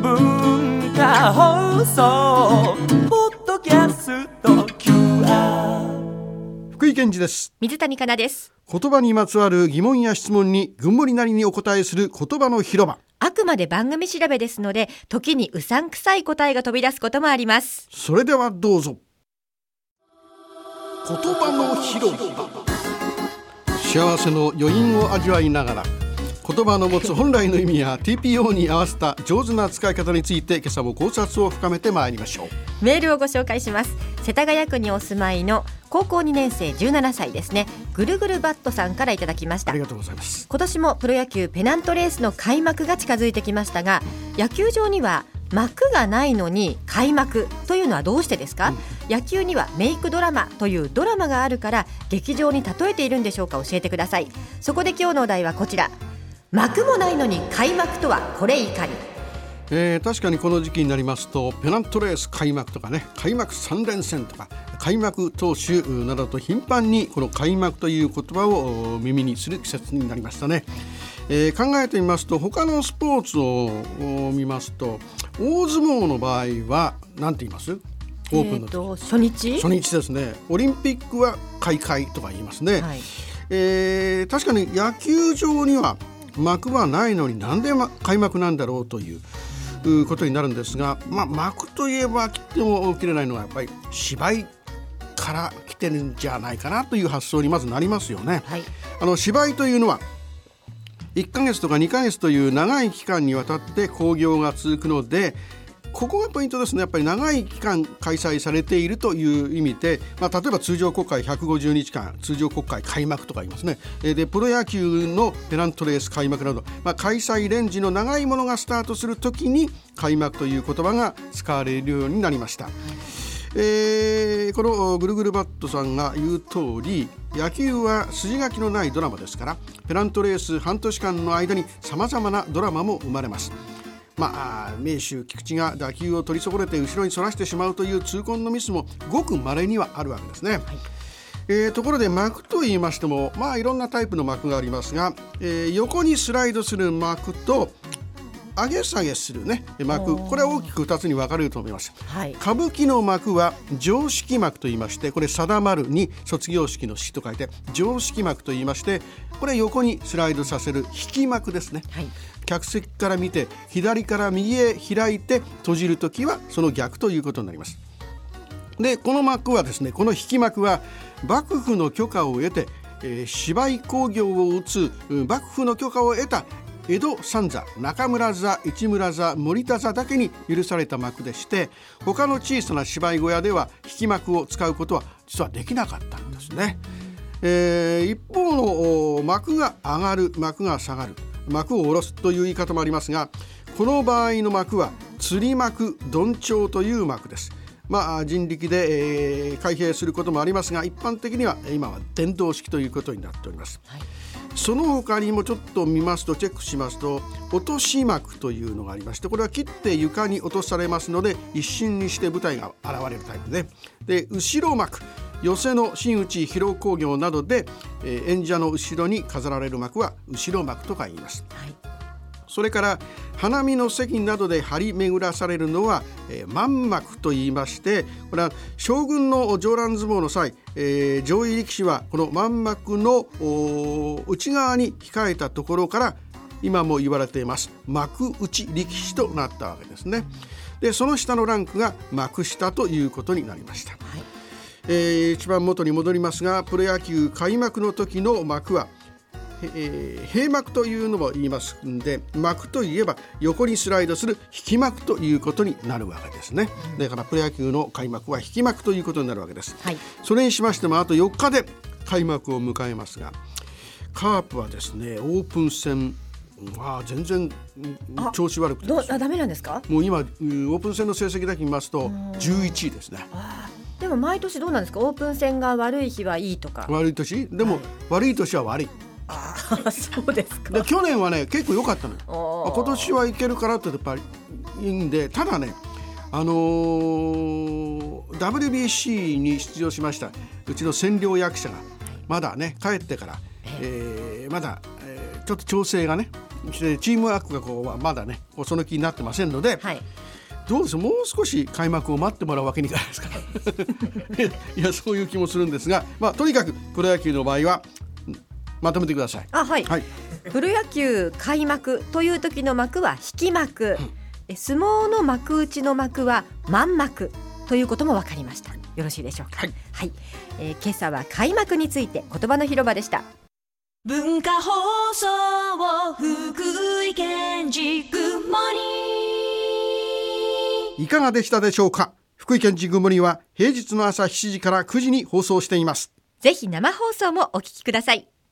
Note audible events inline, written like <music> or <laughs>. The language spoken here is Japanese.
文化放送ポッドキャスト QR 福井健二です。水谷香奈です。言葉にまつわる疑問や質問にぐんもりなりにお答えする言葉の広場。あくまで番組調べですので時にうさんくさい答えが飛び出すこともあります。それではどうぞ。言葉の広場。幸せの余韻を味わいながら言葉の持つ本来の意味や TPO に合わせた上手な使い方について今朝も考察を深めてまいりましょう。メールをご紹介します。世田谷区にお住まいの高校2年生17歳ですね。ぐるぐるバットさんからいただきました。ありがとうございます。今年もプロ野球ペナントレースの開幕が近づいてきましたが野球場には幕がないのに開幕というのはどうしてですか、野球にはメイクドラマというドラマがあるから劇場に例えているん。でしょうか教えてくださいそこで今日のお題はこちら幕もないのに開幕とはこれいかに？えー、確かにこの時期になりますとペナントレース開幕とかね開幕3連戦とか開幕投手などと頻繁にこの開幕という言葉を耳にする季節になりましたね、えー、考えてみますと他のスポーツを見ますと大相撲の場合は何て言います？オープンの、えー、初日？初日ですね。オリンピックは開会とか言いますね、はい、えー、確かに野球場には幕はないのになんで開幕なんだろうということになるんですが、まあ、幕といえば切っても切れないのはやっぱり芝居から来てるんじゃないかなという発想にまずなりますよね。はい、あの芝居というのは1ヶ月とか2ヶ月という長い期間にわたって興行が続くのでここがポイントですねやっぱり長い期間開催されているという意味で、まあ、例えば通常国会150日間通常国会開幕とか言いますねでプロ野球のペナントレース開幕など、まあ、開催レンジの長いものがスタートするときに開幕という言葉が使われるようになりました。えー、このぐるぐるバットさんが言う通り野球は筋書きのないドラマですからペナントレース半年間の間にさまざまなドラマも生まれます。まあ、名手菊池が打球を取り損ねて後ろにそらしてしまうという痛恨のミスもごく稀にはあるわけですね。はいえー、ところで幕と言いましてもまあいろんなタイプの幕がありますが、えー、横にスライドする幕と上げ下げするね。幕これは大きく2つに分かれると思います、はい、歌舞伎の幕は常識幕と言いましてこれ定まるに卒業式の式と書いて常識幕と言いましてこれ横にスライドさせる引き幕ですね、はい、客席から見て左から右へ開いて閉じるときはその逆ということになります。でこの幕はですねこの引き幕は幕府の許可を得てえー、芝居興行を打つ幕府の許可を得た江戸三座中村座市村座森田座だけに許された幕でして他の小さな芝居小屋では引き幕を使うことは実はできなかったんですね。えー、一方の幕が上がる幕が下がる幕を下ろすという言い方もありますがこの場合の幕は釣り幕どんちょうという幕です。まあ、人力で、えー、開閉することもありますが一般的には今は電動式ということになっております。はいその他にもちょっと見ますとチェックしますと落とし幕というのがありましてこれは切って床に落とされますので一瞬にして舞台が現れるタイプでで後ろ幕寄席の真打ち披露興行などで、えー、演者の後ろに飾られる幕は後ろ幕とか言います。はいそれから花見の席などで張り巡らされるのは、えー、満幕と言いましてこれは将軍の上覧相撲の際、えー、上位力士はこの満幕の内側に控えたところから今も言われています幕内力士となったわけですね。でその下のランクが幕下ということになりました。はいえー、一番元に戻りますがプロ野球開幕の時の幕はえー、閉幕というのも言いますんで幕といえば横にスライドする引き幕ということになるわけですね。だからプロ野球の開幕は引き幕ということになるわけです、はい、それにしましてもあと4日で開幕を迎えますがカープはですねオープン戦あ全然調子悪くてあダメなんですか？もう今オープン戦の成績だけ見ますと11位ですね。でも毎年どうなんですか？オープン戦が悪い日はいいとか。悪い年？でも、はい、悪い年は悪い。あ <laughs> そうですか。で去年はね結構良かったのよ。今年はいけるからってやっぱりいいんでただねあのー、WBC に出場しました。うちの占領役者がまだね帰ってから、えー、まだ、えー、ちょっと調整がねチームワークがこうまだねその気になってませんので、はい。どうです？もう少し開幕を待ってもらうわけにいかないですか？<laughs> いやそういう気もするんですが、まあ、とにかくプロ野球の場合はうんまとめてください。あはい、はい、プロ野球開幕という時の幕は引き幕、え相撲の幕内の幕は満幕ということも分かりました。よろしいでしょうか？はい、えー今朝は開幕について言葉の広場でした。文化放送福井県ジグモニいかがでしたでしょうか？福井県ジグモニは平日の朝7時から9時に放送しています。ぜひ生放送もお聞きください